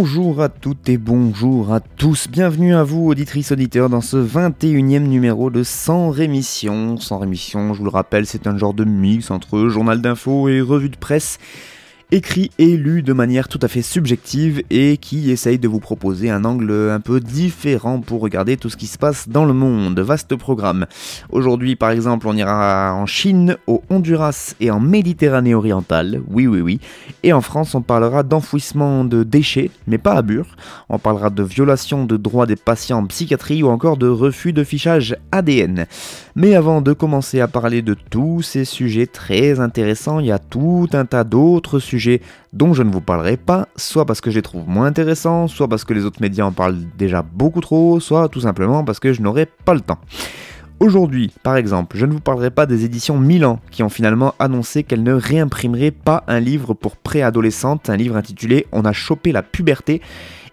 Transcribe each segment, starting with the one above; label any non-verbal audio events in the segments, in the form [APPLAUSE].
Bonjour à toutes et bonjour à tous, bienvenue à vous auditrices auditeurs dans ce 21e numéro de Sans Rémission. Sans Rémission, je vous le rappelle, c'est un genre de mix entre journal d'info et revue de presse écrit et lu de manière tout à fait subjective et qui essaye de vous proposer un angle un peu différent pour regarder tout ce qui se passe dans le monde. Vaste programme. Aujourd'hui, par exemple, on ira en Chine, au Honduras et en Méditerranée orientale. Oui, oui, oui. Et en France, on parlera d'enfouissement de déchets, mais pas à Bure. On parlera de violation de droits des patients en psychiatrie ou encore de refus de fichage ADN. Mais avant de commencer à parler de tous ces sujets très intéressants, il y a tout un tas d'autres sujets dont je ne vous parlerai pas, soit parce que je les trouve moins intéressants, soit parce que les autres médias en parlent déjà beaucoup trop, soit tout simplement parce que je n'aurai pas le temps. Aujourd'hui, par exemple, je ne vous parlerai pas des éditions Milan qui ont finalement annoncé qu'elles ne réimprimeraient pas un livre pour préadolescentes, un livre intitulé On a chopé la puberté.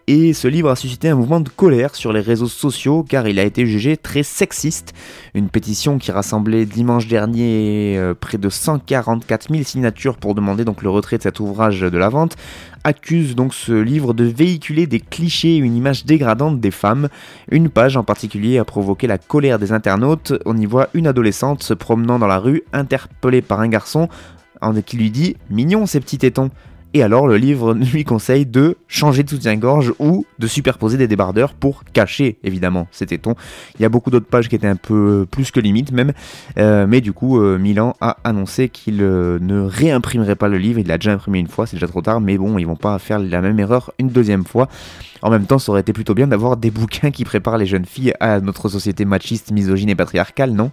Et ce livre a suscité un mouvement de colère sur les réseaux sociaux car il a été jugé très sexiste. Une pétition qui rassemblait dimanche dernier euh, près de 144 000 signatures pour demander donc le retrait de cet ouvrage de la vente accuse donc ce livre de véhiculer des clichés et une image dégradante des femmes. Une page en particulier a provoqué la colère des internautes. On y voit une adolescente se promenant dans la rue, interpellée par un garçon qui lui dit Mignon ces petits tétons. Et alors le livre [LAUGHS] lui conseille de changer de soutien-gorge ou de superposer des débardeurs pour cacher évidemment. Ces tétons. Il y a beaucoup d'autres pages qui étaient un peu plus que limite même, euh, mais du coup euh, Milan a annoncé qu'il euh, ne réimprimerait pas le livre, il l'a déjà imprimé une fois, c'est déjà trop tard, mais bon ils vont pas faire la même erreur une deuxième fois. En même temps ça aurait été plutôt bien d'avoir des bouquins qui préparent les jeunes filles à notre société machiste, misogyne et patriarcale, non?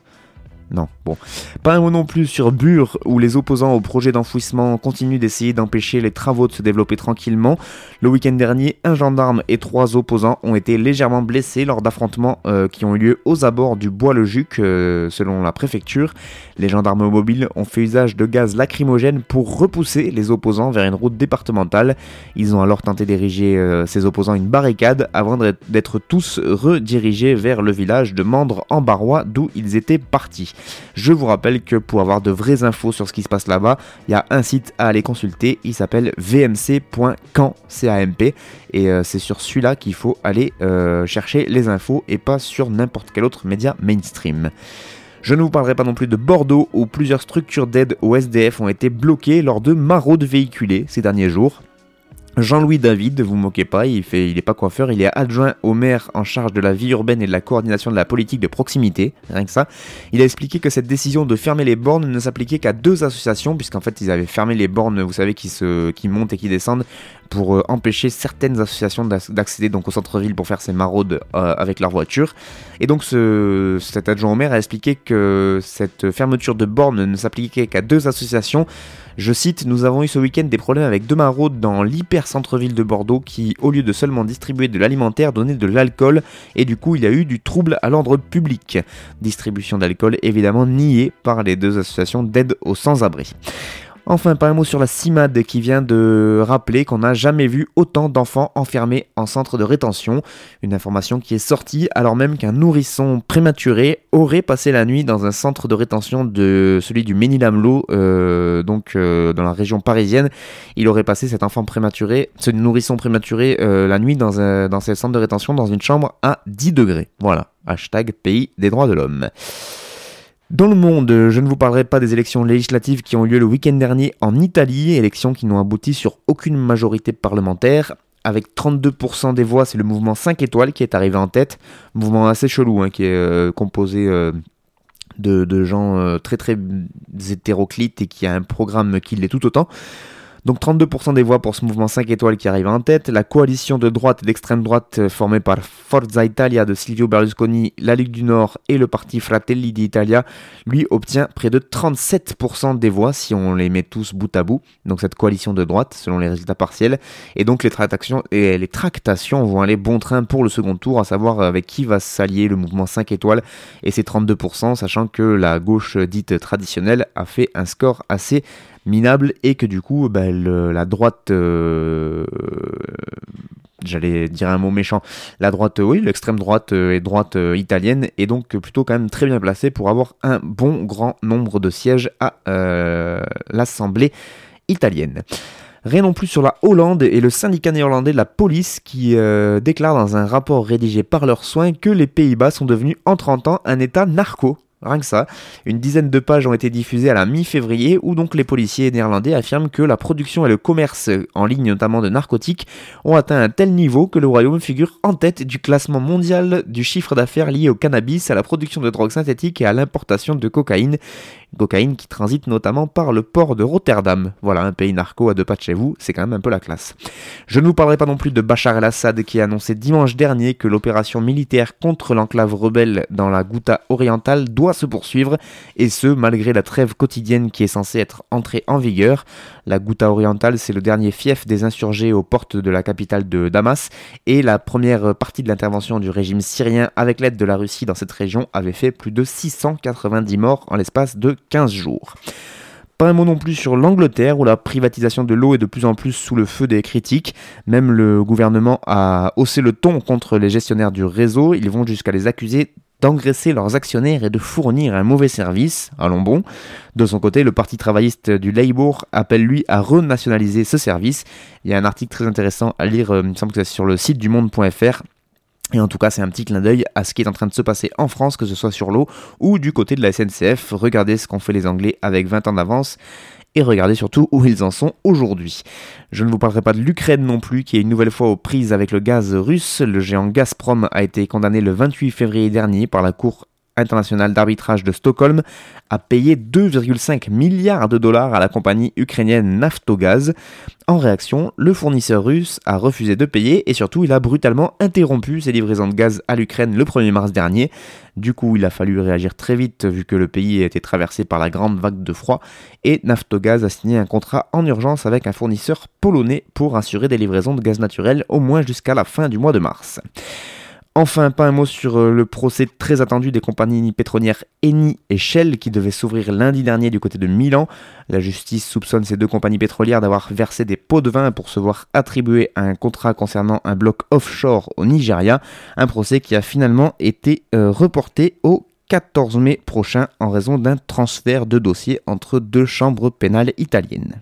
Non, bon. Pas un mot non plus sur Bure, où les opposants au projet d'enfouissement continuent d'essayer d'empêcher les travaux de se développer tranquillement. Le week-end dernier, un gendarme et trois opposants ont été légèrement blessés lors d'affrontements euh, qui ont eu lieu aux abords du Bois-le-Juc, euh, selon la préfecture. Les gendarmes mobiles ont fait usage de gaz lacrymogène pour repousser les opposants vers une route départementale. Ils ont alors tenté d'ériger euh, ces opposants une barricade avant d'être tous redirigés vers le village de Mandre en Barrois, d'où ils étaient partis. Je vous rappelle que pour avoir de vraies infos sur ce qui se passe là-bas, il y a un site à aller consulter, il s'appelle vmc.camp, et euh, c'est sur celui-là qu'il faut aller euh, chercher les infos et pas sur n'importe quel autre média mainstream. Je ne vous parlerai pas non plus de Bordeaux où plusieurs structures d'aide au SDF ont été bloquées lors de maraudes véhiculées ces derniers jours. Jean-Louis David, vous moquez pas, il fait, il est pas coiffeur, il est adjoint au maire en charge de la vie urbaine et de la coordination de la politique de proximité, rien que ça. Il a expliqué que cette décision de fermer les bornes ne s'appliquait qu'à deux associations, puisqu'en fait ils avaient fermé les bornes, vous savez, qui, se, qui montent et qui descendent pour euh, empêcher certaines associations d'accéder donc au centre-ville pour faire ces maraudes euh, avec leur voiture. Et donc ce, cet adjoint au maire a expliqué que cette fermeture de bornes ne s'appliquait qu'à deux associations. Je cite, nous avons eu ce week-end des problèmes avec deux maraudes dans l'hyper centre-ville de Bordeaux qui, au lieu de seulement distribuer de l'alimentaire, donnaient de l'alcool et du coup il y a eu du trouble à l'ordre public. Distribution d'alcool évidemment niée par les deux associations d'aide aux sans-abri. Enfin, pas un mot sur la CIMAD qui vient de rappeler qu'on n'a jamais vu autant d'enfants enfermés en centre de rétention. Une information qui est sortie alors même qu'un nourrisson prématuré aurait passé la nuit dans un centre de rétention de celui du Ménilamlo, euh, donc euh, dans la région parisienne. Il aurait passé cet enfant prématuré, ce nourrisson prématuré, euh, la nuit dans, un, dans ce centre de rétention dans une chambre à 10 degrés. Voilà. Hashtag pays des droits de l'homme. Dans le monde, je ne vous parlerai pas des élections législatives qui ont eu lieu le week-end dernier en Italie, élections qui n'ont abouti sur aucune majorité parlementaire. Avec 32% des voix, c'est le mouvement 5 étoiles qui est arrivé en tête. Mouvement assez chelou, hein, qui est euh, composé euh, de, gens euh, très très hétéroclites et qui a un programme qui l'est tout autant. Donc 32% des voix pour ce mouvement 5 étoiles qui arrive en tête. La coalition de droite et d'extrême droite euh, formée par Forza Italia de Silvio Berlusconi, la Ligue du Nord et le parti Fratelli d'Italia, lui obtient près de 37% des voix si on les met tous bout à bout. Donc cette coalition de droite, selon les résultats partiels. Et donc les tractations, vont aller bon train pour le second tour, à savoir avec qui va s'allier le mouvement 5 étoiles et ses 32%, sachant que la gauche dite traditionnelle a fait un score assez minable et que du coup bah, la droite euh, j'allais dire un mot méchant la droite oui l'extrême droite et droite euh, italienne est donc plutôt quand même très bien placée pour avoir un bon grand nombre de sièges à euh, l'assemblée italienne Rien non plus sur la Hollande et le syndicat néerlandais de la police qui déclare dans un rapport rédigé par leurs soins que les Pays-Bas sont devenus en 30 ans un état narco. Rien que ça. Une dizaine de pages ont été diffusées à la mi-février où donc les policiers néerlandais affirment que la production et le commerce en ligne notamment de narcotiques ont atteint un tel niveau que le royaume figure en tête du classement mondial du chiffre d'affaires lié au cannabis, à la production de drogues synthétiques et à l'importation de cocaïne cocaïne qui transite notamment par le port de Rotterdam. Voilà, un pays narco à deux pas de chez vous, c'est quand même un peu la classe. Je ne vous parlerai pas non plus de Bachar el-Assad qui a annoncé dimanche dernier que l'opération militaire contre l'enclave rebelle dans la Ghouta orientale doit se poursuivre, et ce malgré la trêve quotidienne qui est censée être entrée en vigueur. La Ghouta orientale, c'est le dernier fief des insurgés aux portes de la capitale de Damas, et la première partie de l'intervention du régime syrien avec l'aide de la Russie dans cette région avait fait plus de 690 morts en l'espace de 15 jours. Pas un mot non plus sur l'Angleterre où la privatisation de l'eau est de plus en plus sous le feu des critiques. Même le gouvernement a haussé le ton contre les gestionnaires du réseau. Ils vont jusqu'à les accuser d'engraisser leurs actionnaires et de fournir un mauvais service. Allons bon. De son côté, le parti travailliste du Labour appelle lui à renationaliser ce service. Il y a un article très intéressant à lire, euh, il me semble que c'est sur le site du monde.fr et en tout cas, c'est un petit clin d'œil à ce qui est en train de se passer en France, que ce soit sur l'eau ou du côté de la SNCF. Regardez ce qu'ont fait les Anglais avec 20 ans d'avance et regardez surtout où ils en sont aujourd'hui. Je ne vous parlerai pas de l'Ukraine non plus, qui est une nouvelle fois aux prises avec le gaz russe. Le géant Gazprom a été condamné le 28 février dernier par la Cour internationale d'arbitrage de Stockholm a payé 2,5 milliards de dollars à la compagnie ukrainienne Naftogaz. En réaction, le fournisseur russe a refusé de payer et surtout il a brutalement interrompu ses livraisons de gaz à l'Ukraine le 1er mars dernier. Du coup, il a fallu réagir très vite vu que le pays été traversé par la grande vague de froid et Naftogaz a signé un contrat en urgence avec un fournisseur polonais pour assurer des livraisons de gaz naturel au moins jusqu'à la fin du mois de mars. Enfin, pas un mot sur euh, le procès très attendu des compagnies pétrolières Eni et Shell qui devait s'ouvrir lundi dernier du côté de Milan. La justice soupçonne ces deux compagnies pétrolières d'avoir versé des pots de vin pour se voir attribuer un contrat concernant un bloc offshore au Nigeria. Un procès qui a finalement été euh, reporté au 14 mai prochain en raison d'un transfert de dossier entre deux chambres pénales italiennes.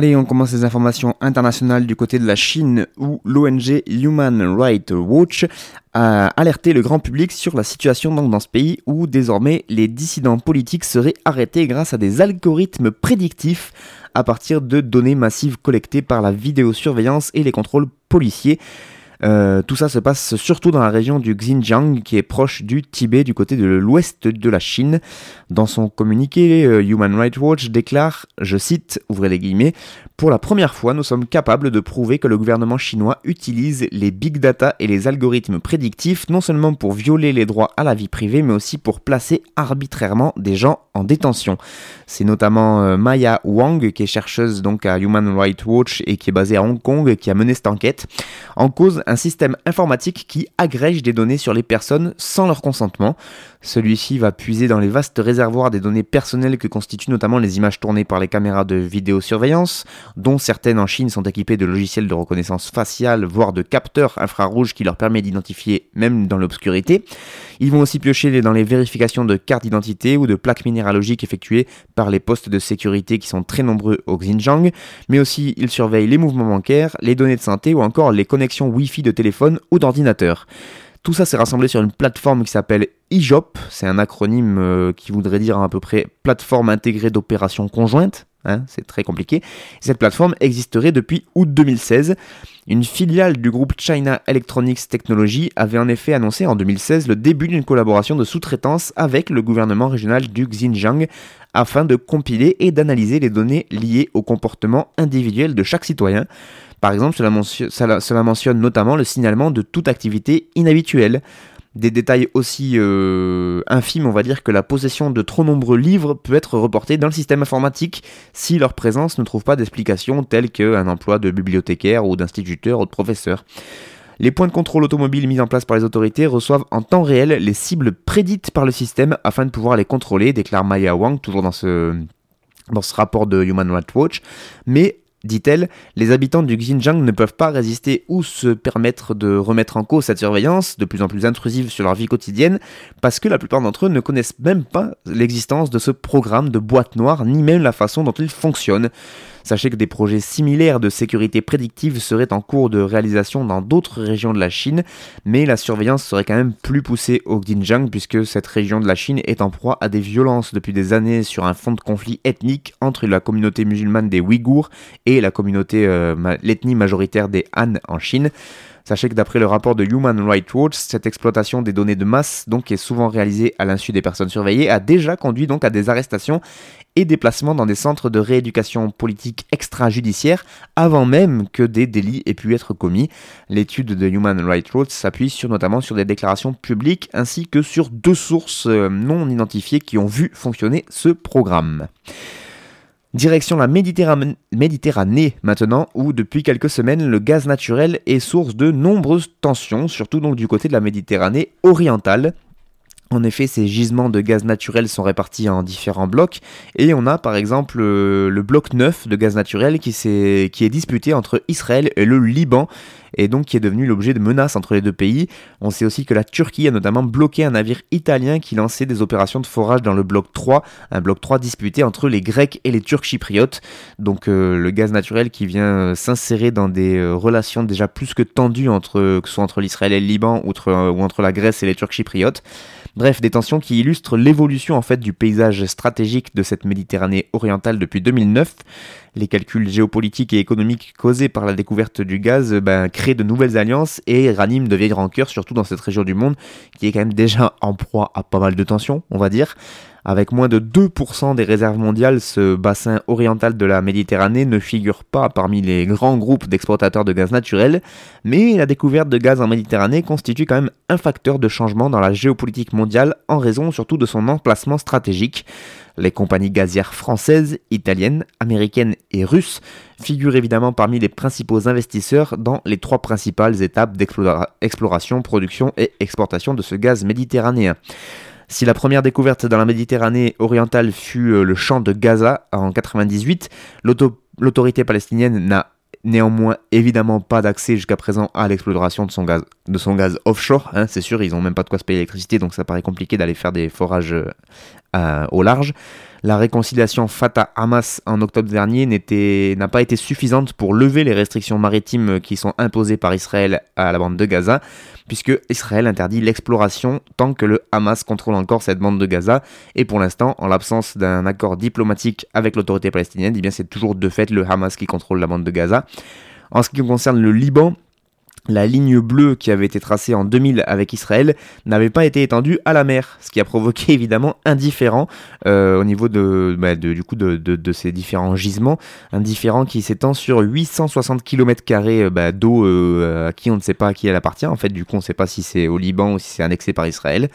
Allez, on commence les informations internationales du côté de la Chine où l'ONG Human Rights Watch a alerté le grand public sur la situation dans ce pays où désormais les dissidents politiques seraient arrêtés grâce à des algorithmes prédictifs à partir de données massives collectées par la vidéosurveillance et les contrôles policiers. Euh, tout ça se passe surtout dans la région du Xinjiang, qui est proche du Tibet, du côté de l'ouest de la Chine. Dans son communiqué, euh, Human Rights Watch déclare, je cite, ouvrez les guillemets, pour la première fois, nous sommes capables de prouver que le gouvernement chinois utilise les big data et les algorithmes prédictifs non seulement pour violer les droits à la vie privée, mais aussi pour placer arbitrairement des gens en détention. C'est notamment euh, Maya Wang, qui est chercheuse donc à Human Rights Watch et qui est basée à Hong Kong, qui a mené cette enquête. En cause, un système informatique qui agrège des données sur les personnes sans leur consentement. Celui-ci va puiser dans les vastes réservoirs des données personnelles que constituent notamment les images tournées par les caméras de vidéosurveillance, dont certaines en Chine sont équipées de logiciels de reconnaissance faciale, voire de capteurs infrarouges qui leur permettent d'identifier même dans l'obscurité. Ils vont aussi piocher dans les vérifications de cartes d'identité ou de plaques minéralogiques effectuées par les postes de sécurité qui sont très nombreux au Xinjiang, mais aussi ils surveillent les mouvements bancaires, les données de santé ou encore les connexions Wi-Fi de téléphone ou d'ordinateur. Tout ça s'est rassemblé sur une plateforme qui s'appelle IJOP, c'est un acronyme euh, qui voudrait dire à peu près plateforme intégrée d'opérations conjointes, hein, c'est très compliqué. Cette plateforme existerait depuis août 2016. Une filiale du groupe China Electronics Technology avait en effet annoncé en 2016 le début d'une collaboration de sous-traitance avec le gouvernement régional du Xinjiang afin de compiler et d'analyser les données liées au comportement individuel de chaque citoyen. Par exemple, cela, mentionne notamment le signalement de toute activité inhabituelle. Des détails aussi euh, infimes, on va dire, que la possession de trop nombreux livres peut être reportée dans le système informatique si leur présence ne trouve pas d'explication telle qu'un emploi de bibliothécaire ou d'instituteur ou de professeur. Les points de contrôle automobile mis en place par les autorités reçoivent en temps réel les cibles prédites par le système afin de pouvoir les contrôler, déclare Maya Wang, toujours dans ce, dans ce rapport de Human Rights Watch. Mais dit-elle, les habitants du Xinjiang ne peuvent pas résister ou se permettre de remettre en cause cette surveillance de plus en plus intrusive sur leur vie quotidienne, parce que la plupart d'entre eux ne connaissent même pas l'existence de ce programme de boîte noire, ni même la façon dont il fonctionne. Sachez que des projets similaires de sécurité prédictive seraient en cours de réalisation dans d'autres régions de la Chine, mais la surveillance serait quand même plus poussée au Xinjiang puisque cette région de la Chine est en proie à des violences depuis des années sur un fond de conflit ethnique entre la communauté musulmane des Ouïghours et la communauté, euh, l'ethnie majoritaire des Han en Chine. Sachez que d'après le rapport de Human Rights Watch, cette exploitation des données de masse, donc qui est souvent réalisée à l'insu des personnes surveillées, a déjà conduit donc à des arrestations et des placements dans des centres de rééducation politique extrajudiciaire avant même que des délits aient pu être commis. L'étude de Human Rights Watch s'appuie sur, notamment sur des déclarations publiques ainsi que sur deux sources euh, non identifiées qui ont vu fonctionner ce programme. Direction la Méditerranée, maintenant, où depuis quelques semaines le gaz naturel est source de nombreuses tensions, surtout donc du côté de la Méditerranée orientale. En effet, ces gisements de gaz naturel sont répartis en différents blocs et on a par exemple euh, le bloc 9 de gaz naturel qui, est, disputé entre Israël et le Liban et donc qui est devenu l'objet de menaces entre les deux pays. On sait aussi que la Turquie a notamment bloqué un navire italien qui lançait des opérations de forage dans le bloc 3, un bloc 3 disputé entre les Grecs et les Turcs chypriotes. Donc euh, le gaz naturel qui vient euh, s'insérer dans des relations déjà plus que tendues entre que ce soit entre l'Israël et le Liban ou entre la Grèce et les Turcs chypriotes. Bref, des tensions qui illustrent l'évolution en fait du paysage stratégique de cette Méditerranée orientale depuis 2009. Les calculs géopolitiques et économiques causés par la découverte du gaz ben, créent de nouvelles alliances et raniment de vieilles rancœurs, surtout dans cette région du monde qui est quand même déjà en proie à pas mal de tensions, on va dire. Avec moins de 2% des réserves mondiales, ce bassin oriental de la Méditerranée ne figure pas parmi les grands groupes d'exploitateurs de gaz naturel, mais la découverte de gaz en Méditerranée constitue quand même un facteur de changement dans la géopolitique mondiale en raison surtout de son emplacement stratégique. Les compagnies gazières françaises, italiennes, américaines et russes figurent évidemment parmi les principaux investisseurs dans les trois principales étapes d'exploration, production et exportation de ce gaz méditerranéen. Si la première découverte dans la Méditerranée orientale fut euh, le champ de Gaza en 98, l'autorité palestinienne n'a néanmoins évidemment pas d'accès jusqu'à présent à l'exploration de son gaz, offshore. Hein, c'est sûr, ils n'ont même pas de quoi se payer l'électricité, donc ça paraît compliqué d'aller faire des forages euh, au large. La réconciliation Fatah-Hamas en octobre dernier n'a pas été suffisante pour lever les restrictions maritimes qui sont imposées par Israël à la bande de Gaza, puisque Israël interdit l'exploration tant que le Hamas contrôle encore cette bande de Gaza. Et pour l'instant, en l'absence d'un accord diplomatique avec l'autorité palestinienne, eh c'est toujours de fait le Hamas qui contrôle la bande de Gaza. En ce qui concerne le Liban, la ligne bleue qui avait été tracée en 2000 avec Israël n'avait pas été étendue à la mer, ce qui a provoqué [LAUGHS] évidemment un différent euh, au niveau bah, de, du coup de, ces différents gisements, un différent qui s'étend sur 860 km bah, d'eau euh, à qui on ne sait pas à qui elle appartient. En fait, du coup, on ne sait pas si c'est au Liban ou si c'est annexé par Israël.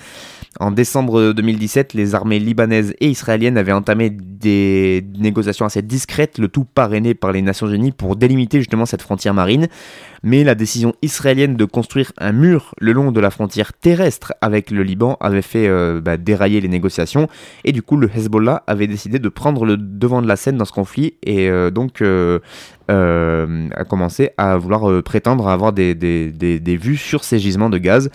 En décembre 2017, les armées libanaises et israéliennes avaient entamé des négociations assez discrètes, le tout parrainé par les Nations Unies pour délimiter justement cette frontière marine. Mais la décision israélienne de construire un mur le long de la frontière terrestre avec le Liban avait fait euh, bah, dérailler les négociations, et du coup le Hezbollah avait décidé de prendre le devant de la scène dans ce conflit, et euh, donc euh, a commencé à vouloir prétendre avoir des, des, des, vues sur ces gisements de gaz.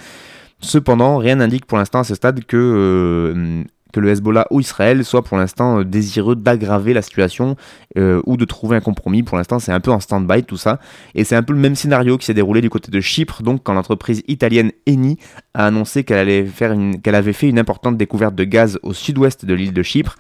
Cependant, rien n'indique pour l'instant à ce stade que le Hezbollah ou Israël soit pour l'instant euh, désireux d'aggraver la situation euh, ou de trouver un compromis. Pour l'instant, c'est un peu en stand-by tout ça. Et c'est un peu le même scénario qui s'est déroulé du côté de Chypre, donc quand l'entreprise italienne Eni a annoncé qu'elle avait fait une importante découverte de gaz au sud-ouest de l'île de Chypre.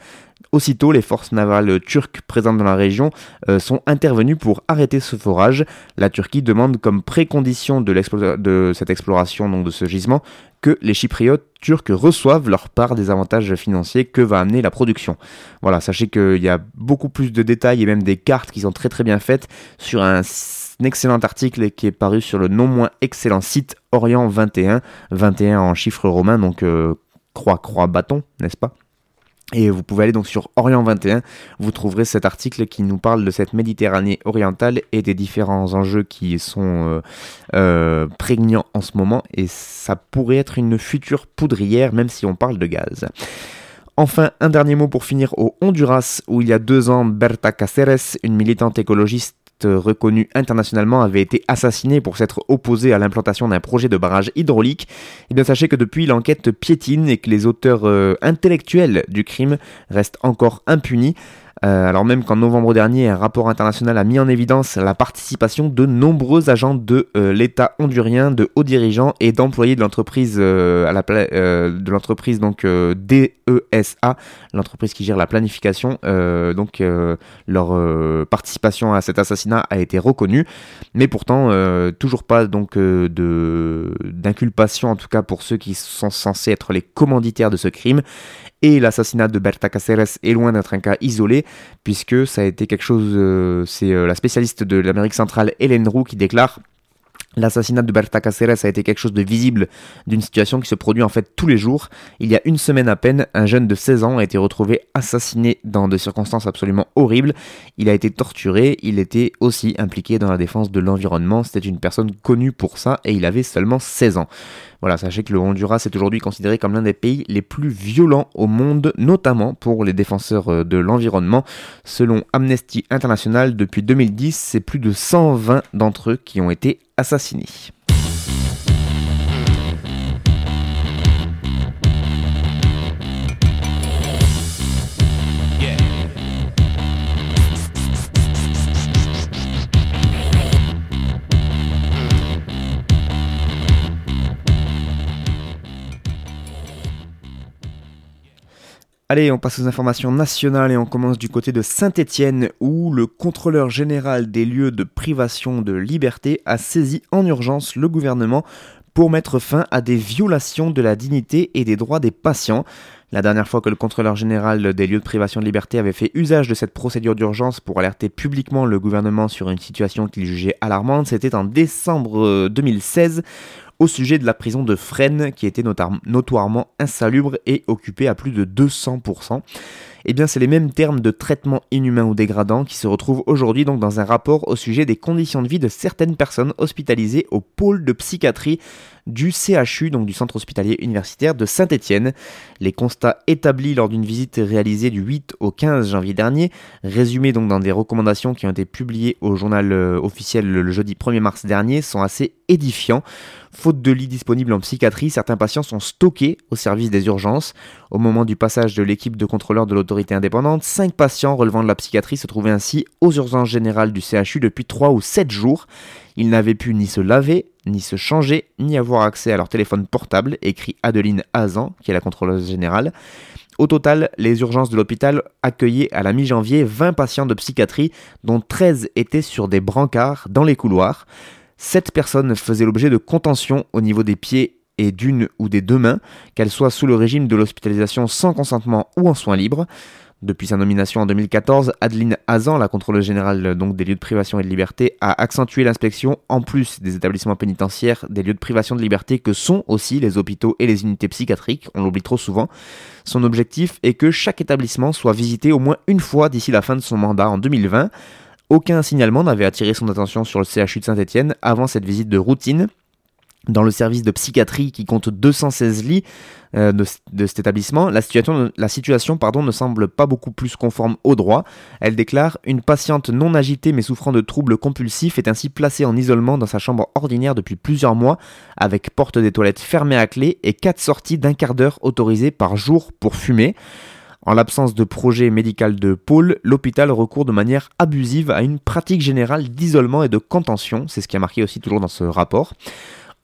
Aussitôt, les forces navales turques présentes dans la région euh, sont intervenues pour arrêter ce forage. La Turquie demande comme précondition de, cette exploration, donc de ce gisement, que les Chypriotes turcs reçoivent leur part des avantages financiers que va amener la production. Voilà, sachez qu'il y a beaucoup plus de détails et même des cartes qui sont très très bien faites sur un, excellent article qui est paru sur le non moins excellent site Orient 21, 21 en chiffres romains, donc euh, croix, croix, bâton, n'est-ce pas? Et vous pouvez aller donc sur Orient 21, vous trouverez cet article qui nous parle de cette Méditerranée orientale et des différents enjeux qui sont euh, euh, prégnants en ce moment, et ça pourrait être une future poudrière même si on parle de gaz. Enfin, un dernier mot pour finir au Honduras, où il y a deux ans, Berta Cáceres, une militante écologiste reconnue internationalement avait été assassinée pour s'être opposée à l'implantation d'un projet de barrage hydraulique, eh bien sachez que depuis l'enquête piétine et que les auteurs euh, intellectuels du crime restent encore impunis. Euh, alors même qu'en novembre dernier, un rapport international a mis en évidence la participation de nombreux agents de euh, l'État hondurien, de hauts dirigeants et d'employés de l'entreprise euh, de l'entreprise DESA, l'entreprise qui gère la planification. leur participation à cet assassinat a été reconnue, mais pourtant toujours pas d'inculpation en tout cas pour ceux qui sont censés être les commanditaires de ce crime. Et l'assassinat de Berta Cáceres est loin d'être un cas isolé, puisque ça a été quelque chose, euh, c'est euh, la spécialiste de l'Amérique centrale Hélène Roux qui déclare L'assassinat de Berta Cáceres a été quelque chose de visible d'une situation qui se produit en fait tous les jours. Il y a une semaine à peine, un jeune de 16 ans a été retrouvé assassiné dans des circonstances absolument horribles. Il a été torturé, il était aussi impliqué dans la défense de l'environnement, c'était une personne connue pour ça et il avait seulement 16 ans. Voilà, sachez que le Honduras est aujourd'hui considéré comme l'un des pays les plus violents au monde, notamment pour les défenseurs euh, de l'environnement. Selon Amnesty International, depuis 2010, c'est plus de 120 d'entre eux qui ont été assassinés. Allez, on passe aux informations nationales et on commence du côté de Saint-Étienne où le contrôleur général des lieux de privation de liberté a saisi en urgence le gouvernement pour mettre fin à des violations de la dignité et des droits des patients. La dernière fois que le contrôleur général des lieux de privation de liberté avait fait usage de cette procédure d'urgence pour alerter publiquement le gouvernement sur une situation qu'il jugeait alarmante, c'était en décembre 2016 au sujet de la prison de Fresnes qui était notoirement insalubre et occupée à plus de 200%. Eh bien, c'est les mêmes termes de traitement inhumain ou dégradant qui se retrouvent aujourd'hui donc dans un rapport au sujet des conditions de vie de certaines personnes hospitalisées au pôle de psychiatrie du CHU, donc du centre hospitalier universitaire de Saint-Étienne. Les constats établis lors d'une visite réalisée du 8 au 15 janvier dernier, résumés donc dans des recommandations qui ont été publiées au journal euh, officiel le jeudi 1er mars dernier, sont assez édifiants. Faute de lits disponibles en psychiatrie, certains patients sont stockés au service des urgences. Au moment du passage de l'équipe de contrôleurs de l'autorité indépendante, 5 patients relevant de la psychiatrie se trouvaient ainsi aux urgences générales du CHU depuis 3 ou 7 jours. Ils n'avaient pu ni se laver, ni se changer, ni avoir accès à leur téléphone portable, écrit Adeline Hazan, qui est la contrôleuse générale. Au total, les urgences de l'hôpital accueillaient à la mi-janvier 20 patients de psychiatrie, dont 13 étaient sur des brancards dans les couloirs. 7 personnes faisaient l'objet de contention au niveau des pieds et d'une ou des deux mains, qu'elles soient sous le régime de l'hospitalisation sans consentement ou en soins libres. Depuis sa nomination en 2014, Adeline Hazan, la contrôleuse générale des lieux de privation et de liberté, a accentué l'inspection, en plus des établissements pénitentiaires, des lieux de privation de liberté que sont aussi les hôpitaux et les unités psychiatriques, on l'oublie trop souvent. Son objectif est que chaque établissement soit visité au moins une fois d'ici la fin de son mandat en 2020. Aucun signalement n'avait attiré son attention sur le CHU de Saint-Etienne avant cette visite de routine. Dans le service de psychiatrie qui compte 216 lits euh, de, cet établissement, la situation, la situation pardon, ne semble pas beaucoup plus conforme au droit. Elle déclare Une patiente non agitée mais souffrant de troubles compulsifs est ainsi placée en isolement dans sa chambre ordinaire depuis plusieurs mois, avec porte des toilettes fermée à clé et quatre sorties d'un quart d'heure autorisées par jour pour fumer. En l'absence de projet médical de pôle, l'hôpital recourt de manière abusive à une pratique générale d'isolement et de contention, c'est ce qui a marqué aussi toujours dans ce rapport.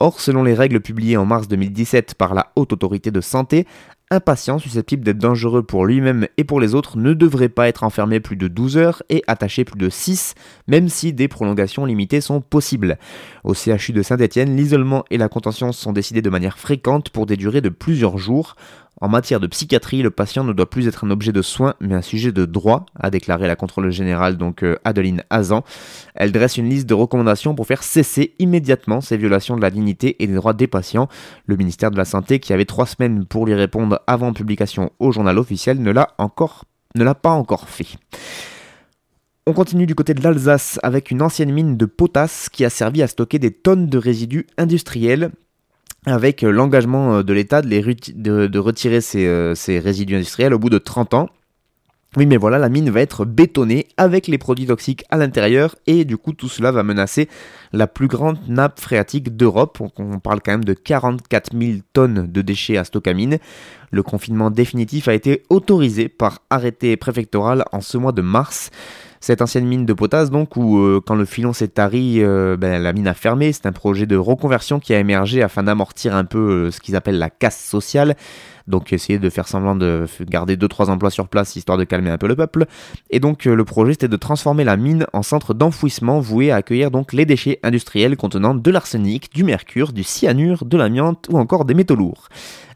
Or, selon les règles publiées en mars 2017 par la Haute Autorité de Santé, un patient susceptible d'être dangereux pour lui-même et pour les autres ne devrait pas être enfermé plus de 12 heures et attaché plus de 6, même si des prolongations limitées sont possibles. Au CHU de Saint-Étienne, l'isolement et la contention sont décidés de manière fréquente pour des durées de plusieurs jours. En matière de psychiatrie, le patient ne doit plus être un objet de soin, mais un sujet de droit, a déclaré la contrôle générale, donc euh, Adeline Hazan. Elle dresse une liste de recommandations pour faire cesser immédiatement ces violations de la dignité et des droits des patients. Le ministère de la Santé, qui avait trois semaines pour lui répondre avant publication au journal officiel, ne l'a pas encore fait. On continue du côté de l'Alsace avec une ancienne mine de potasse qui a servi à stocker des tonnes de résidus industriels avec euh, l'engagement euh, de l'État de, retirer euh, ces, résidus industriels au bout de 30 ans. Oui, mais voilà, la mine va être bétonnée avec les produits toxiques à l'intérieur et du coup tout cela va menacer la plus grande nappe phréatique d'Europe. On parle quand même de 44 000 tonnes de déchets à Stockamine. Le confinement définitif a été autorisé par arrêté préfectoral en ce mois de mars cette ancienne mine de potasse, donc, où euh, quand le filon s'est tari, euh, ben, la mine a fermé. C'est un projet de reconversion qui a émergé afin d'amortir un peu euh, ce qu'ils appellent la casse sociale. Donc essayer de faire semblant de garder 2-3 emplois sur place histoire de calmer un peu le peuple. Et donc le projet c'était de transformer la mine en centre d'enfouissement voué à accueillir donc les déchets industriels contenant de l'arsenic, du mercure, du cyanure, de l'amiante ou encore des métaux lourds.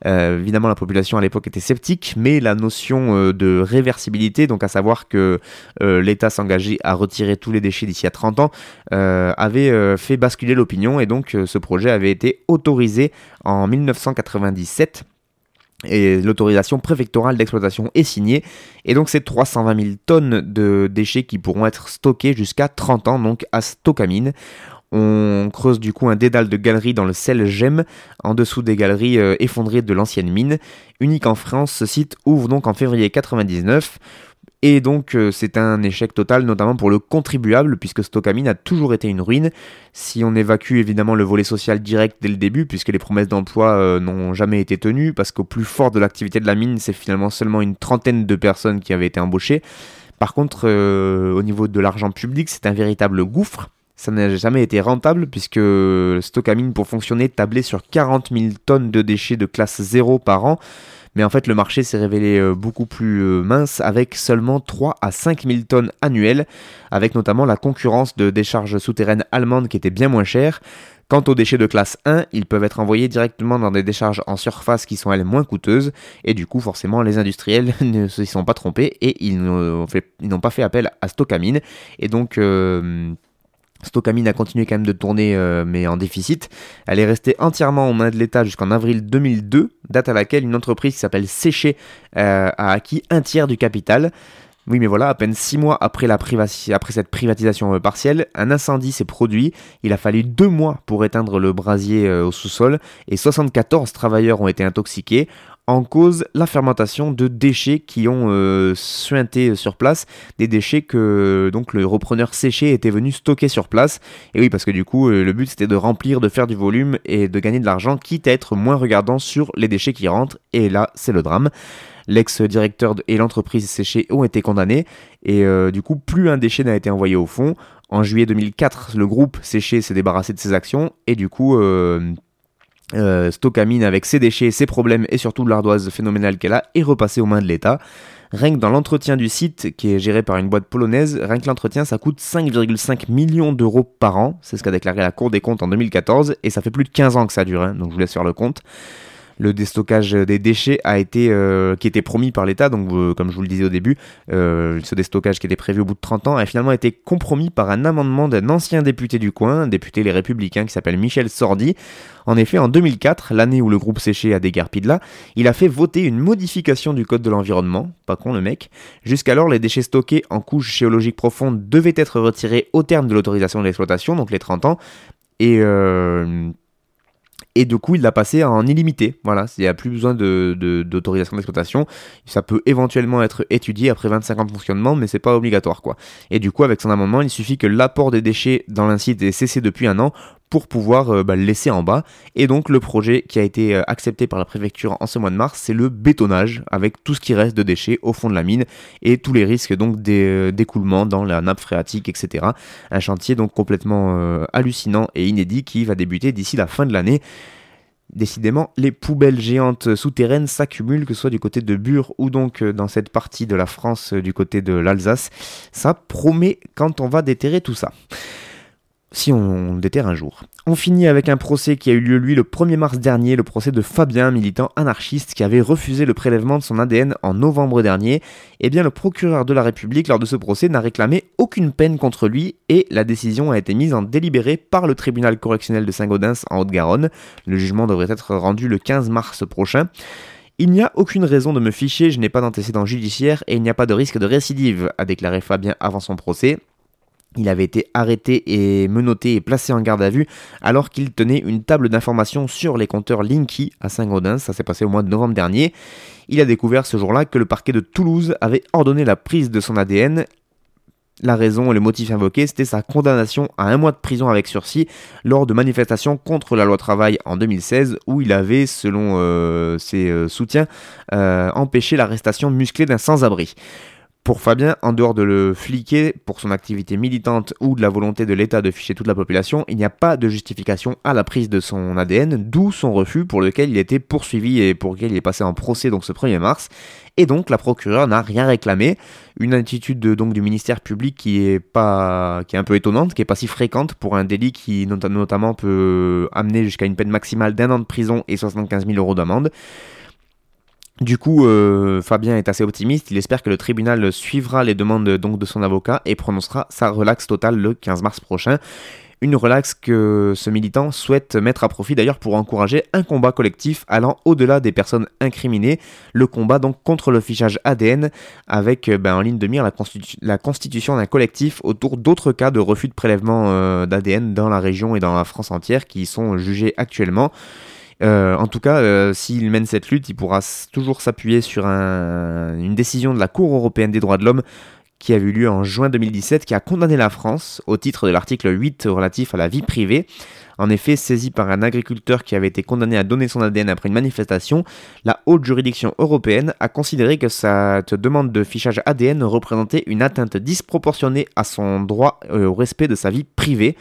Euh, évidemment, la population à l'époque était sceptique, mais la notion euh, de réversibilité, donc à savoir que euh, l'État s'engageait à retirer tous les déchets d'ici à 30 ans, avait fait basculer l'opinion et donc ce projet avait été autorisé en 1997 et l'autorisation préfectorale d'exploitation est signée. Et donc c'est 320 000 tonnes de déchets qui pourront être stockés jusqu'à 30 ans, donc à Stockamine. On creuse du coup un dédale de galeries dans le sel Gem, en dessous des galeries euh, effondrées de l'ancienne mine. Unique en France, ce site ouvre donc en février 99. Et donc euh, c'est un échec total, notamment pour le contribuable, puisque Stockamine a toujours été une ruine. Si on évacue évidemment le volet social direct dès le début, puisque les promesses d'emploi euh, n'ont jamais été tenues, parce qu'au plus fort de l'activité de la mine, c'est finalement seulement une trentaine de personnes qui avaient été embauchées. Par contre, au niveau de l'argent public, c'est un véritable gouffre ça n'a jamais été rentable puisque Stockamine pour fonctionner tablait sur 40 000 tonnes de déchets de classe 0 par an. Mais en fait, le marché s'est révélé euh, beaucoup plus euh, mince avec seulement 3 à 5 000 tonnes annuelles, avec notamment la concurrence de décharges souterraines allemandes qui étaient bien moins chères. Quant aux déchets de classe 1, ils peuvent être envoyés directement dans des décharges en surface qui sont elles moins coûteuses, et du coup forcément les industriels [LAUGHS] ne s'y sont pas trompés et ils n'ont pas fait appel à Stockamine. Et donc... Euh, Stockamine a continué quand même de tourner, euh, mais en déficit. Elle est restée entièrement aux mains de l'État jusqu'en avril 2002, date à laquelle une entreprise qui s'appelle Séché euh, a acquis un tiers du capital. Oui, mais voilà, à peine six mois après, cette privatisation euh, partielle, un incendie s'est produit. Il a fallu deux mois pour éteindre le brasier au sous-sol et 74 travailleurs ont été intoxiqués en cause la fermentation de déchets qui ont euh, suinté sur place, des déchets que donc le repreneur séché était venu stocker sur place. Et oui, parce que du coup, euh, le but c'était de remplir, de faire du volume et de gagner de l'argent, quitte à être moins regardant sur les déchets qui rentrent. Et là, c'est le drame. L'ex-directeur et l'entreprise séchée ont été condamnés et euh, du coup, plus un déchet n'a été envoyé au fond. En juillet 2004, le groupe séché s'est débarrassé de ses actions et du coup, Stockamine avec ses déchets, ses problèmes et surtout l'ardoise phénoménale qu'elle a est repassée aux mains de l'État. Rien que dans l'entretien du site, qui est géré par une boîte polonaise, rien que l'entretien, ça coûte 5,5 millions d'euros par an. C'est ce qu'a déclaré la Cour des comptes en 2014, et ça fait plus de 15 ans que ça dure, hein, donc je vous laisse faire le compte. Le déstockage des déchets a été, qui était promis par l'État, donc comme je vous le disais au début, ce déstockage qui était prévu au bout de 30 ans a finalement été compromis par un amendement d'un ancien député du coin, député Les Républicains qui s'appelle Michel Sordi. En effet, en 2004, l'année où le groupe séché a dégarpi de là, il a fait voter une modification du code de l'environnement, pas con le mec. Jusqu'alors, les déchets stockés en couches géologiques profondes devaient être retirés au terme de l'autorisation d'exploitation, donc les 30 ans. Et, euh, et du coup, il l'a passé en illimité. Voilà, il n'y a plus besoin d'autorisation de, d'exploitation. Ça peut éventuellement être étudié après 25 ans de fonctionnement, mais c'est pas obligatoire, quoi. Et du coup, avec son amendement, il suffit que l'apport des déchets dans l'incite ait cessé depuis un an pour pouvoir euh, bah, le laisser en bas. Et donc le projet qui a été euh, accepté par la préfecture en ce mois de mars, c'est le bétonnage avec tout ce qui reste de déchets au fond de la mine et tous les risques donc euh, d'écoulement dans la nappe phréatique, etc. Un chantier donc complètement hallucinant et inédit qui va débuter d'ici la fin de l'année. Décidément, les poubelles géantes souterraines s'accumulent, que ce soit du côté de Bure ou donc dans cette partie de la France du côté de l'Alsace. Ça promet quand on va déterrer tout ça si on, déterre un jour. On finit avec un procès qui a eu lieu lui le 1er mars dernier, le procès de Fabien, militant anarchiste qui avait refusé le prélèvement de son ADN en novembre dernier. Eh bien le procureur de la République lors de ce procès n'a réclamé aucune peine contre lui et la décision a été mise en délibéré par le tribunal correctionnel de Saint-Gaudens en Haute-Garonne. Le jugement devrait être rendu le 15 mars prochain. Il n'y a aucune raison de me ficher, je n'ai pas d'antécédent judiciaire et il n'y a pas de risque de récidive, a déclaré Fabien avant son procès. Il avait été arrêté et menotté et placé en garde à vue alors qu'il tenait une table d'information sur les compteurs Linky à Saint-Gaudens. Ça s'est passé au mois de novembre dernier. Il a découvert ce jour-là que le parquet de Toulouse avait ordonné la prise de son ADN. La raison et le motif invoqué, c'était sa condamnation à un mois de prison avec sursis lors de manifestations contre la loi travail en 2016 où il avait, selon euh, ses euh, soutiens, euh, empêché l'arrestation musclée d'un sans-abri. Pour Fabien, en dehors de le fliquer pour son activité militante ou de la volonté de l'État de ficher toute la population, il n'y a pas de justification à la prise de son ADN, d'où son refus pour lequel il était poursuivi et pour lequel il est passé en procès donc ce 1er mars. Et donc la procureure n'a rien réclamé, une attitude donc du ministère public qui est pas qui est un peu étonnante, qui est pas si fréquente pour un délit qui notamment peut amener jusqu'à une peine maximale d'un an de prison et 75 000 euros d'amende. Du coup, euh, Fabien est assez optimiste. Il espère que le tribunal suivra les demandes donc de son avocat et prononcera sa relaxe totale le 15 mars prochain. Une relaxe que ce militant souhaite mettre à profit d'ailleurs pour encourager un combat collectif allant au-delà des personnes incriminées, le combat donc contre le ADN avec euh, ben, en ligne de mire la, constitution d'un collectif autour d'autres cas de refus de prélèvement euh, d'ADN dans la région et dans la France entière qui sont jugés actuellement. Euh, en tout cas, euh, s'il mène cette lutte, il pourra toujours s'appuyer sur une décision de la Cour européenne des droits de l'homme qui a eu lieu en juin 2017, qui a condamné la France au titre de l'article 8 relatif à la vie privée. En effet, saisi par un agriculteur qui avait été condamné à donner son ADN après une manifestation, la haute juridiction européenne a considéré que cette demande de fichage ADN représentait une atteinte disproportionnée à son droit euh, au respect de sa vie privée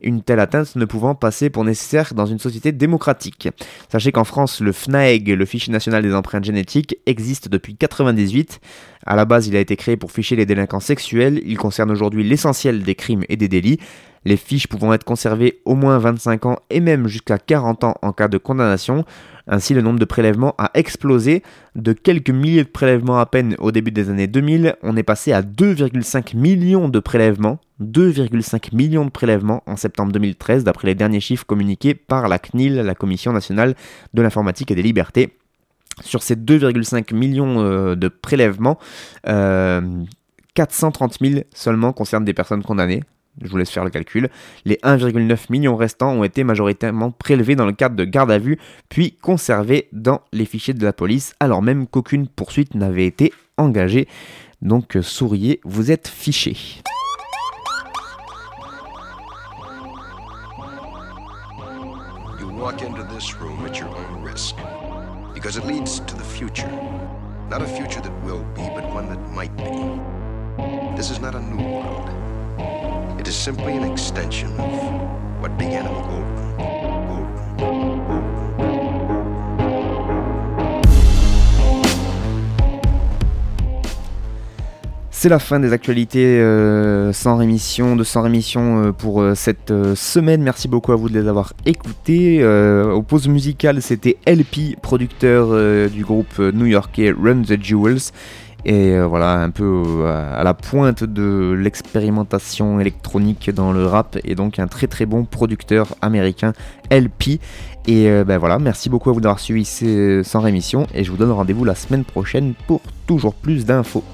une telle atteinte ne pouvant passer pour nécessaire dans une société démocratique. Sachez qu'en France, le FNAEG, le fichier national des empreintes génétiques, existe depuis 1998. À la base, il a été créé pour ficher les délinquants sexuels. Il concerne aujourd'hui l'essentiel des crimes et des délits. Les fiches pouvant être conservées au moins 25 ans et même jusqu'à 40 ans en cas de condamnation. Ainsi, le nombre de prélèvements a explosé. De quelques milliers de prélèvements à peine au début des années 2000, on est passé à 2,5 millions de prélèvements. 2,5 millions de prélèvements en septembre 2013, d'après les derniers chiffres communiqués par la CNIL, la Commission nationale de l'informatique et des libertés. Sur ces 2,5 millions euh, de prélèvements, 430 euh, 000 seulement concernent des personnes condamnées, je vous laisse faire le calcul. Les 1,9 millions restants ont été majoritairement prélevés dans le cadre de garde à vue, puis conservés dans les fichiers de la police, alors même qu'aucune poursuite n'avait été engagée. Donc souriez, vous êtes fiché. You walk into this room at your own because it leads to the future. Not a future that will be, but one that might be. This is not a new world. It is simply an extension of what began in the C'est la fin des actualités euh, sans rémission, de sans rémission euh, pour euh, cette semaine. Merci beaucoup à vous de les avoir écoutés. au pause musicale, c'était LP, producteur du groupe new-yorkais Run the Jewels. Et voilà, un peu à la pointe de l'expérimentation électronique dans le rap. Et donc un très très bon producteur américain, LP. Et ben voilà, merci beaucoup à vous d'avoir suivi ces sans rémission. Et je vous donne rendez-vous la semaine prochaine pour toujours plus d'infos.